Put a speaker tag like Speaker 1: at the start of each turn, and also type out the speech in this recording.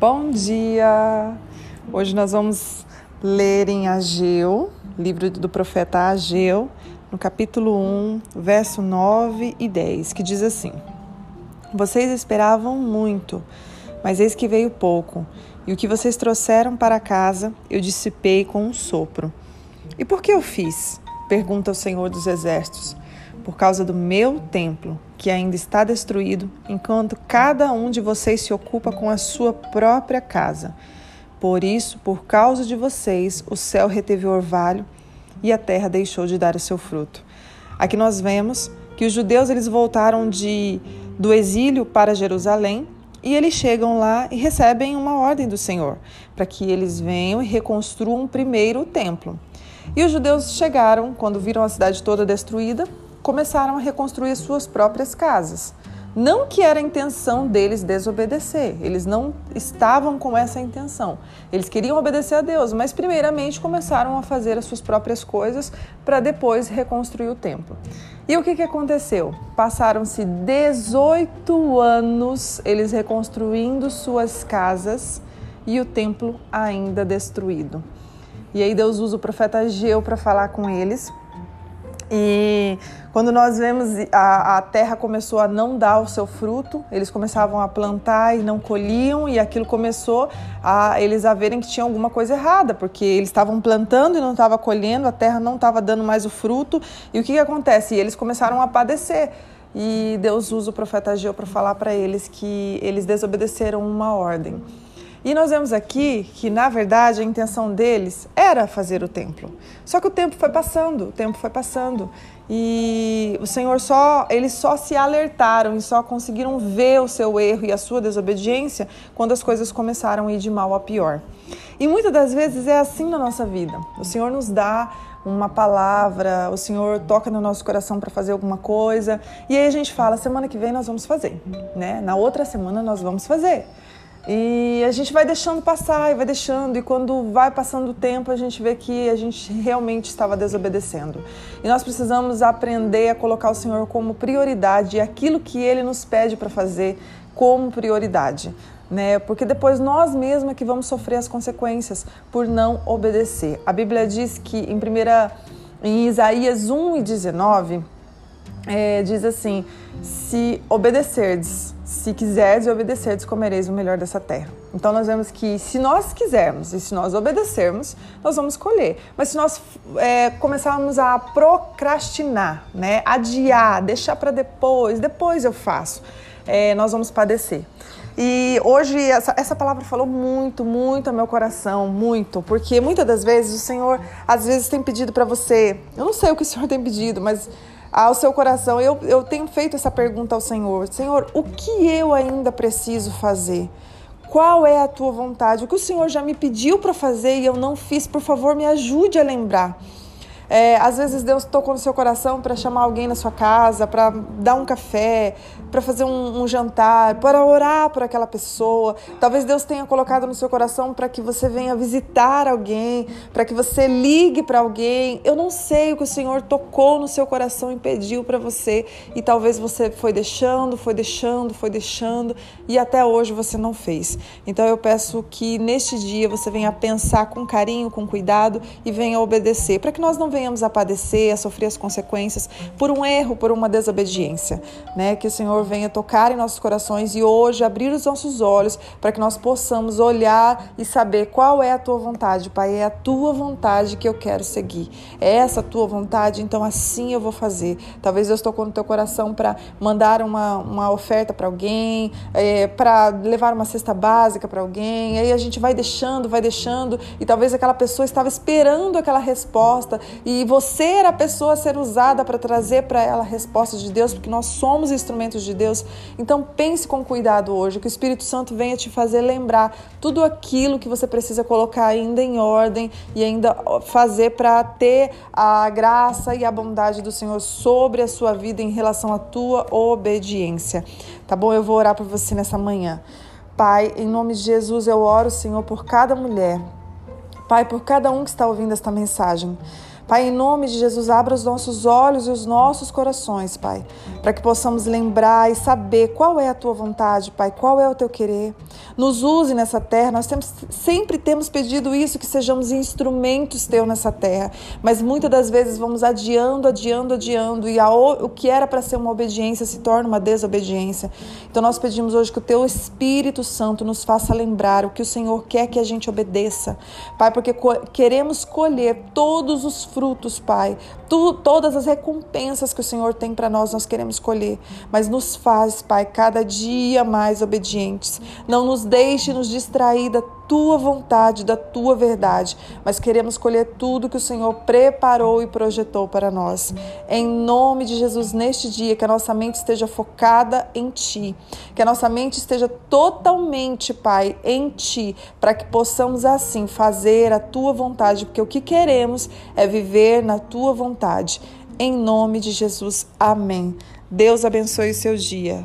Speaker 1: Bom dia! Hoje nós vamos ler em Ageu, livro do profeta Ageu, no capítulo 1, verso 9 e 10, que diz assim: Vocês esperavam muito, mas eis que veio pouco, e o que vocês trouxeram para casa eu dissipei com um sopro. E por que eu fiz? Pergunta o Senhor dos Exércitos por causa do meu templo, que ainda está destruído, enquanto cada um de vocês se ocupa com a sua própria casa. Por isso, por causa de vocês, o céu reteve o orvalho e a terra deixou de dar o seu fruto. Aqui nós vemos que os judeus eles voltaram de do exílio para Jerusalém e eles chegam lá e recebem uma ordem do Senhor para que eles venham e reconstruam primeiro o templo. E os judeus chegaram, quando viram a cidade toda destruída, começaram a reconstruir suas próprias casas. Não que era a intenção deles desobedecer, eles não estavam com essa intenção. Eles queriam obedecer a Deus, mas primeiramente começaram a fazer as suas próprias coisas para depois reconstruir o templo. E o que, que aconteceu? Passaram-se 18 anos eles reconstruindo suas casas e o templo ainda destruído. E aí Deus usa o profeta Ageu para falar com eles e quando nós vemos a, a, terra começou a não dar o seu fruto, eles começavam a plantar e não colhiam, e aquilo começou a eles a verem que tinha alguma coisa errada, porque eles estavam plantando e não estavam colhendo, a terra não estava dando mais o fruto. E o que, que acontece? E eles começaram a padecer. E Deus usa o profeta Ageu para falar para eles que eles desobedeceram uma ordem. E nós vemos aqui que, na verdade, a intenção deles era fazer o templo. Só que o tempo foi passando, o tempo foi passando. E o Senhor só, eles só se alertaram e só conseguiram ver o seu erro e a sua desobediência quando as coisas começaram a ir de mal a pior. E muitas das vezes é assim na nossa vida. O Senhor nos dá uma palavra, o Senhor toca no nosso coração para fazer alguma coisa, e aí a gente fala: semana que vem nós vamos fazer, né? Na outra semana nós vamos fazer. E a gente vai deixando passar e vai deixando, e quando vai passando o tempo, a gente vê que a gente realmente estava desobedecendo. E nós precisamos aprender a colocar o Senhor como prioridade e aquilo que Ele nos pede para fazer como prioridade. Né? Porque depois nós mesmos é que vamos sofrer as consequências por não obedecer. A Bíblia diz que em, primeira, em Isaías 1 e 19, é, diz assim: Se obedecerdes, se quiserdes e obedecerdes, comereis o melhor dessa terra. Então nós vemos que se nós quisermos e se nós obedecermos, nós vamos colher. Mas se nós é, começarmos a procrastinar, né, adiar, deixar para depois, depois eu faço, é, nós vamos padecer. E hoje essa, essa palavra falou muito, muito ao meu coração, muito, porque muitas das vezes o Senhor às vezes tem pedido para você, eu não sei o que o Senhor tem pedido, mas ao seu coração. Eu, eu tenho feito essa pergunta ao Senhor: Senhor, o que eu ainda preciso fazer? Qual é a tua vontade? O que o Senhor já me pediu para fazer e eu não fiz, por favor, me ajude a lembrar. É, às vezes Deus tocou no seu coração para chamar alguém na sua casa, para dar um café, para fazer um, um, jantar, para orar por aquela pessoa. Talvez Deus tenha colocado no seu coração para que você venha visitar alguém, para que você ligue para alguém. Eu não sei o que o Senhor tocou no seu coração e pediu para você, e talvez você foi deixando, foi deixando, foi deixando e até hoje você não fez. Então eu peço que neste dia você venha pensar com carinho, com cuidado e venha obedecer, para que nós não venhamos a padecer, a sofrer as consequências por um erro, por uma desobediência, né? Que o Senhor venha tocar em nossos corações e hoje abrir os nossos olhos para que nós possamos olhar e saber qual é a tua vontade, Pai, é a tua vontade que eu quero seguir. É essa a tua vontade, então assim eu vou fazer. Talvez Deus tocou no teu coração para mandar uma, uma oferta para alguém, é, para levar uma cesta básica para alguém. Aí a gente vai deixando, vai deixando e talvez aquela pessoa estava esperando aquela resposta e você era a pessoa a ser usada para trazer para ela respostas de Deus, porque nós somos instrumentos de Deus. Então pense com cuidado hoje, que o Espírito Santo venha te fazer lembrar tudo aquilo que você precisa colocar ainda em ordem e ainda fazer para ter a graça e a bondade do Senhor sobre a sua vida em relação à tua obediência. Tá bom? Eu vou orar por você nessa manhã. Pai, em nome de Jesus, eu oro, Senhor, por cada mulher. Pai, por cada um que está ouvindo esta mensagem. Pai, em nome de Jesus, abra os nossos olhos e os nossos corações, Pai, para que possamos lembrar e saber qual é a tua vontade, Pai, qual é o teu querer. Nos use nessa terra. Nós temos, sempre temos pedido isso, que sejamos instrumentos teus nessa terra, mas muitas das vezes vamos adiando, adiando, adiando, e a, o que era para ser uma obediência se torna uma desobediência. Então nós pedimos hoje que o teu Espírito Santo nos faça lembrar o que o Senhor quer que a gente obedeça, Pai, porque queremos colher todos os frutos, Pai, tu, todas as recompensas que o Senhor tem para nós, nós queremos colher, mas nos faz, Pai, cada dia mais obedientes. Não nos deixe nos distrair da tua vontade, da tua verdade, mas queremos colher tudo que o Senhor preparou e projetou para nós. Em nome de Jesus, neste dia, que a nossa mente esteja focada em Ti, que a nossa mente esteja totalmente, Pai, em Ti, para que possamos assim fazer a Tua vontade, porque o que queremos é viver na Tua vontade. Em nome de Jesus, amém. Deus abençoe o seu dia.